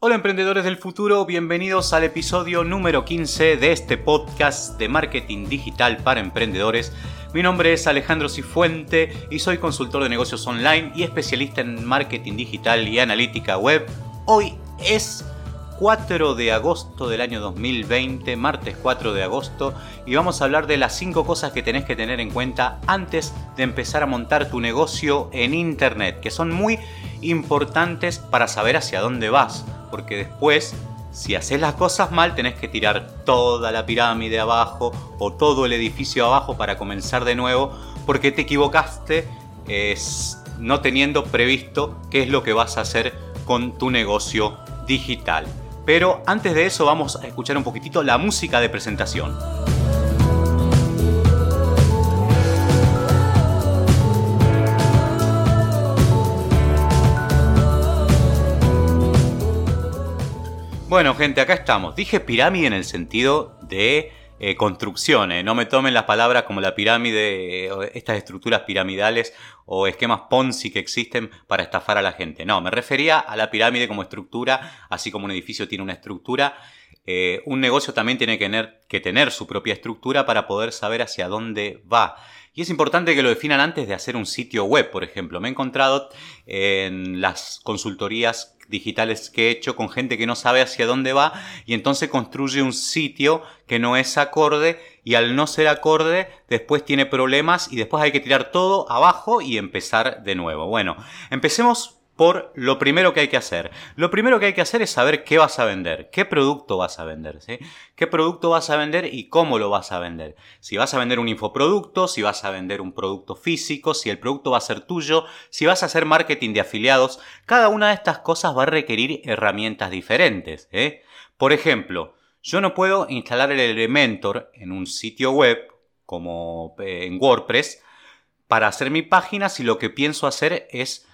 Hola emprendedores del futuro, bienvenidos al episodio número 15 de este podcast de marketing digital para emprendedores. Mi nombre es Alejandro Cifuente y soy consultor de negocios online y especialista en marketing digital y analítica web. Hoy es 4 de agosto del año 2020, martes 4 de agosto, y vamos a hablar de las 5 cosas que tenés que tener en cuenta antes de empezar a montar tu negocio en Internet, que son muy importantes para saber hacia dónde vas porque después, si haces las cosas mal, tenés que tirar toda la pirámide abajo o todo el edificio abajo para comenzar de nuevo, porque te equivocaste no teniendo previsto qué es lo que vas a hacer con tu negocio digital. Pero antes de eso vamos a escuchar un poquitito la música de presentación. Bueno, gente, acá estamos. Dije pirámide en el sentido de eh, construcciones. No me tomen las palabras como la pirámide, eh, estas estructuras piramidales o esquemas Ponzi que existen para estafar a la gente. No, me refería a la pirámide como estructura, así como un edificio tiene una estructura. Eh, un negocio también tiene que tener, que tener su propia estructura para poder saber hacia dónde va. Y es importante que lo definan antes de hacer un sitio web, por ejemplo. Me he encontrado en las consultorías digitales que he hecho con gente que no sabe hacia dónde va y entonces construye un sitio que no es acorde y al no ser acorde después tiene problemas y después hay que tirar todo abajo y empezar de nuevo. Bueno, empecemos por lo primero que hay que hacer. Lo primero que hay que hacer es saber qué vas a vender, qué producto vas a vender, ¿sí? qué producto vas a vender y cómo lo vas a vender. Si vas a vender un infoproducto, si vas a vender un producto físico, si el producto va a ser tuyo, si vas a hacer marketing de afiliados, cada una de estas cosas va a requerir herramientas diferentes. ¿eh? Por ejemplo, yo no puedo instalar el Elementor en un sitio web como eh, en WordPress para hacer mi página si lo que pienso hacer es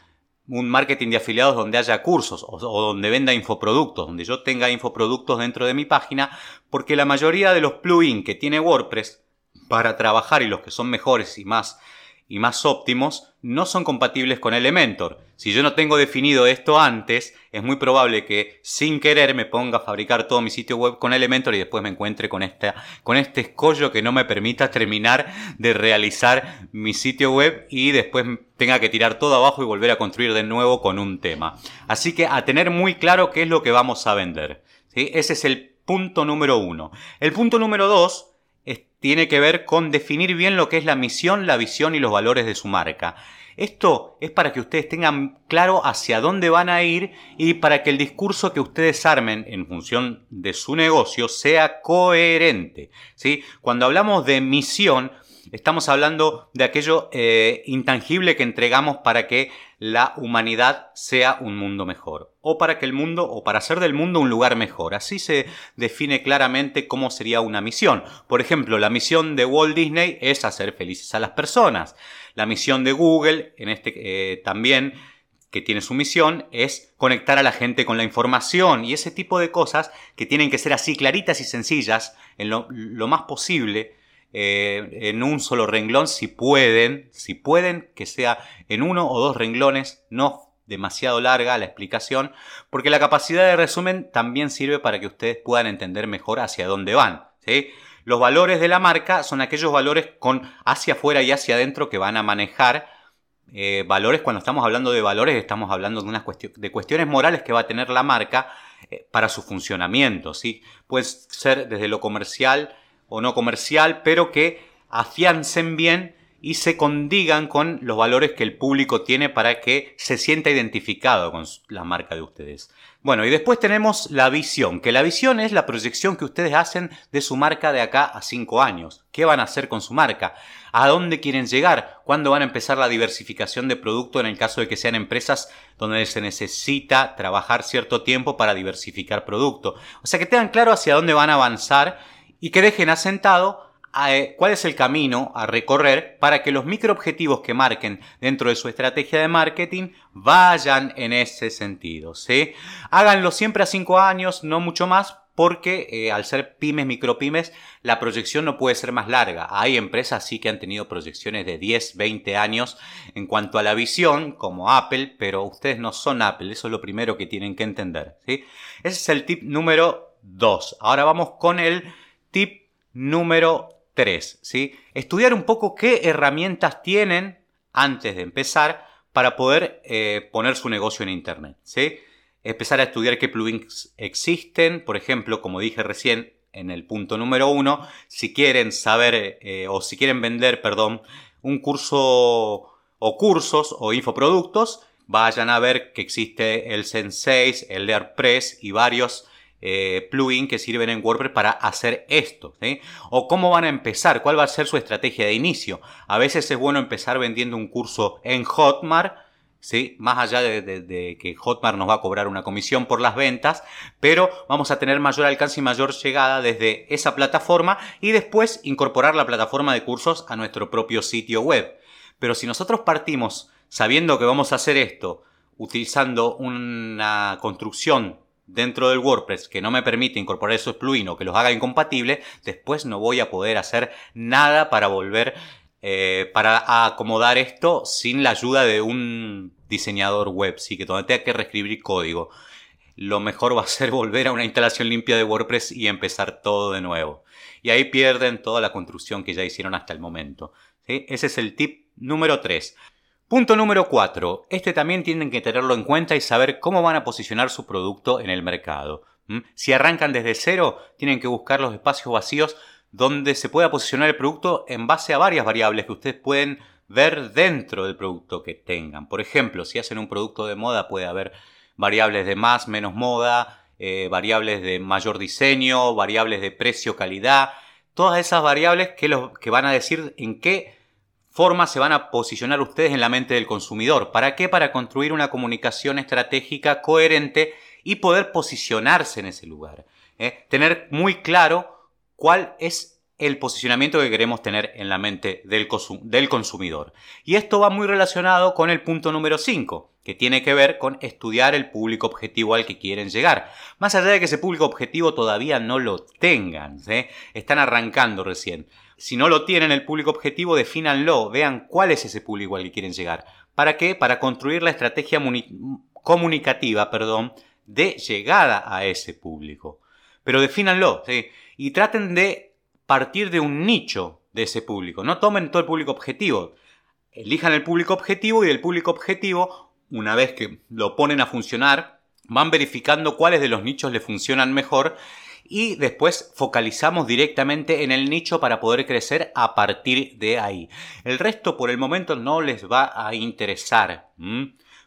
un marketing de afiliados donde haya cursos o, donde venda infoproductos, donde yo tenga infoproductos dentro de mi página, porque la mayoría de los plugins que tiene WordPress para trabajar y los que son mejores y más y más óptimos no son compatibles con Elementor. Si yo no tengo definido esto antes, es muy probable que sin querer me ponga a fabricar todo mi sitio web con Elementor y después me encuentre con, esta, con este escollo que no me permita terminar de realizar mi sitio web y después tenga que tirar todo abajo y volver a construir de nuevo con un tema. Así que a tener muy claro qué es lo que vamos a vender. Ese es el punto número uno. El punto número dos tiene que ver con definir bien lo que es la misión, la visión y los valores de su marca. Esto es para que ustedes tengan claro hacia dónde van a ir y para que el discurso que ustedes armen en función de su negocio sea coherente. ¿sí? Cuando hablamos de misión, estamos hablando de aquello eh, intangible que entregamos para que la humanidad sea un mundo mejor. O para que el mundo, o para hacer del mundo un lugar mejor. Así se define claramente cómo sería una misión. Por ejemplo, la misión de Walt Disney es hacer felices a las personas. La misión de Google, en este eh, también, que tiene su misión, es conectar a la gente con la información y ese tipo de cosas que tienen que ser así claritas y sencillas en lo más posible eh, en un solo renglón si pueden, si pueden que sea en uno o dos renglones, no demasiado larga la explicación, porque la capacidad de resumen también sirve para que ustedes puedan entender mejor hacia dónde van. Los valores de la marca son aquellos valores con hacia afuera y hacia adentro que van a manejar eh, valores. Cuando estamos hablando de valores, estamos hablando de, unas de cuestiones morales que va a tener la marca eh, para su funcionamiento. ¿sí? Puede ser desde lo comercial, o no comercial, pero que afiancen bien y se condigan con los valores que el público tiene para que se sienta identificado con la marca de ustedes. Bueno, y después tenemos la visión, que la visión es la proyección que ustedes hacen de su marca de acá a cinco años. ¿Qué van a hacer con su marca? ¿A dónde quieren llegar? ¿Cuándo van a empezar la diversificación de producto en el caso de que sean empresas donde se necesita trabajar cierto tiempo para diversificar producto? O sea, que tengan claro hacia dónde van a avanzar y que dejen asentado eh, cuál es el camino a recorrer para que los microobjetivos que marquen dentro de su estrategia de marketing vayan en ese sentido. ¿sí? Háganlo siempre a cinco años, no mucho más, porque eh, al ser pymes, micropymes, la proyección no puede ser más larga. Hay empresas sí que han tenido proyecciones de 10, 20 años en cuanto a la visión, como Apple, pero ustedes no son Apple, eso es lo primero que tienen que entender. ¿sí? Ese es el tip número 2. Ahora vamos con el tip número 3. ¿sí? Estudiar un poco qué herramientas tienen antes de empezar para poder eh, poner su negocio en Internet. ¿sí? empezar a estudiar qué plugins existen, por ejemplo, como dije recién en el punto número uno, si quieren saber eh, o si quieren vender, perdón, un curso o cursos o infoproductos, vayan a ver que existe el Sensei, el Airpress y varios eh, plugins que sirven en WordPress para hacer esto. O cómo van a empezar, cuál va a ser su estrategia de inicio. A veces es bueno empezar vendiendo un curso en Hotmart ¿sí? Más allá de, que Hotmart nos va a cobrar una comisión por las ventas, pero vamos a tener mayor alcance y mayor llegada desde esa plataforma y después incorporar la plataforma de cursos a nuestro propio sitio web. Pero si nosotros partimos sabiendo que vamos a hacer esto, utilizando una construcción dentro del WordPress que no me permite incorporar esos plugins o que los haga incompatibles, después no voy a poder hacer nada para volver eh, para acomodar esto sin la ayuda de un diseñador web, sí, que donde tenga que reescribir código. Lo mejor va a ser volver a una instalación limpia de WordPress y empezar todo de nuevo. Y ahí pierden toda la construcción que ya hicieron hasta el momento. Ese es el tip número 3. Punto número 4. Este también tienen que tenerlo en cuenta y saber cómo van a posicionar su producto en el mercado. Si arrancan desde cero, tienen que buscar los espacios vacíos donde se pueda posicionar el producto en base a varias variables que ustedes pueden ver dentro del producto que tengan. Por ejemplo, si hacen un producto de moda puede haber variables de más, menos moda, eh, variables de mayor diseño, variables de precio, calidad, todas esas variables que, que van a decir en qué forma se van a posicionar ustedes en la mente del consumidor. ¿Para qué? Para construir una comunicación estratégica coherente y poder posicionarse en ese lugar. ¿eh? Tener muy claro cuál es el posicionamiento que queremos tener en la mente del, consumidor. Y esto va muy relacionado con el punto número 5, que tiene que ver con estudiar el público objetivo al que quieren llegar. Más allá de que ese público objetivo todavía no lo tengan, están arrancando recién. Si no lo tienen el público objetivo, defínanlo, vean cuál es ese público al que quieren llegar. ¿Para qué? Para construir la estrategia comunicativa, perdón, de llegada a ese público. Pero defínanlo, ¿sí? y traten de partir de un nicho de ese público. No tomen todo el público objetivo. Elijan el público objetivo y del público objetivo, una vez que lo ponen a funcionar, van verificando cuáles de los nichos le funcionan mejor y después focalizamos directamente en el nicho para poder crecer a partir de ahí. El resto por el momento no les va a interesar.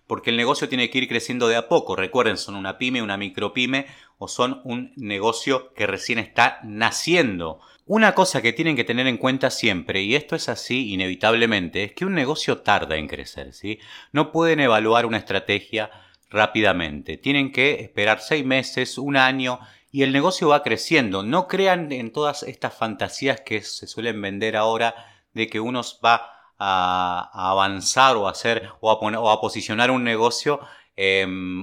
Porque el negocio tiene que ir creciendo de a poco. Recuerden, son una pyme, una micropyme o son un negocio que recién está naciendo. Una cosa que tienen que tener en cuenta siempre, y esto es así inevitablemente, es que un negocio tarda en crecer, ¿sí? No pueden evaluar una estrategia rápidamente. Tienen que esperar seis meses, un año, y el negocio va creciendo. No crean en todas estas fantasías que se suelen vender ahora de que uno va a, avanzar o a hacer o a, posicionar un negocio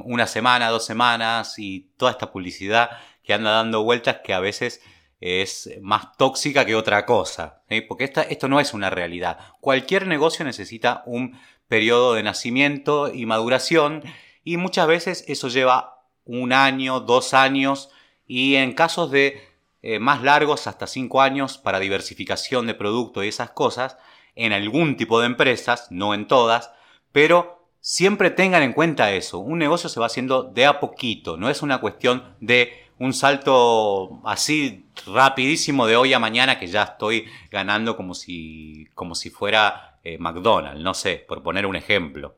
una semana, dos semanas y toda esta publicidad que anda dando vueltas que a veces es más tóxica que otra cosa. Porque esta, esto no es una realidad. Cualquier negocio necesita un periodo de nacimiento y maduración y muchas veces eso lleva un año, dos años y en casos de eh, más largos hasta cinco años para diversificación de producto y esas cosas, en algún tipo de empresas, no en todas, pero Siempre tengan en cuenta eso. Un negocio se va haciendo de a poquito. No es una cuestión de un salto así rapidísimo de hoy a mañana que ya estoy ganando como si, como si fuera eh, McDonald's. No sé, por poner un ejemplo.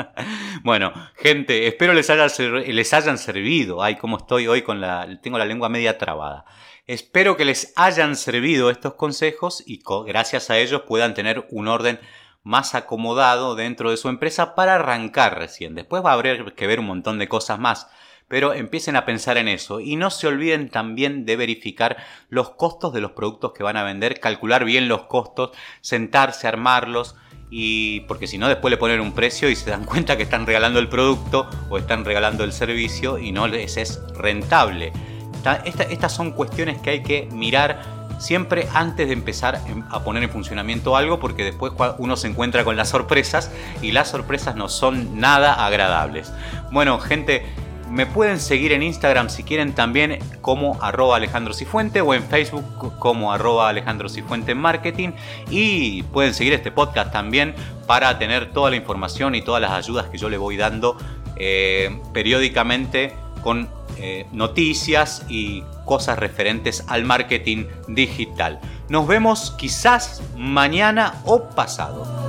bueno, gente, espero les, haya, les hayan servido. Ay, cómo estoy hoy con la... Tengo la lengua media trabada. Espero que les hayan servido estos consejos y gracias a ellos puedan tener un orden más acomodado dentro de su empresa para arrancar recién. Después va a haber que ver un montón de cosas más, pero empiecen a pensar en eso y no se olviden también de verificar los costos de los productos que van a vender, calcular bien los costos, sentarse, armarlos y porque si no después le ponen un precio y se dan cuenta que están regalando el producto o están regalando el servicio y no les es rentable. estas son cuestiones que hay que mirar siempre antes de empezar a poner en funcionamiento algo, porque después uno se encuentra con las sorpresas y las sorpresas no son nada agradables. Bueno, gente, me pueden seguir en Instagram si quieren también como arroba Alejandro Cifuente o en Facebook como arroba Alejandro Cifuente Marketing y pueden seguir este podcast también para tener toda la información y todas las ayudas que yo le voy dando eh, periódicamente con eh, noticias y cosas referentes al marketing digital. Nos vemos quizás mañana o pasado.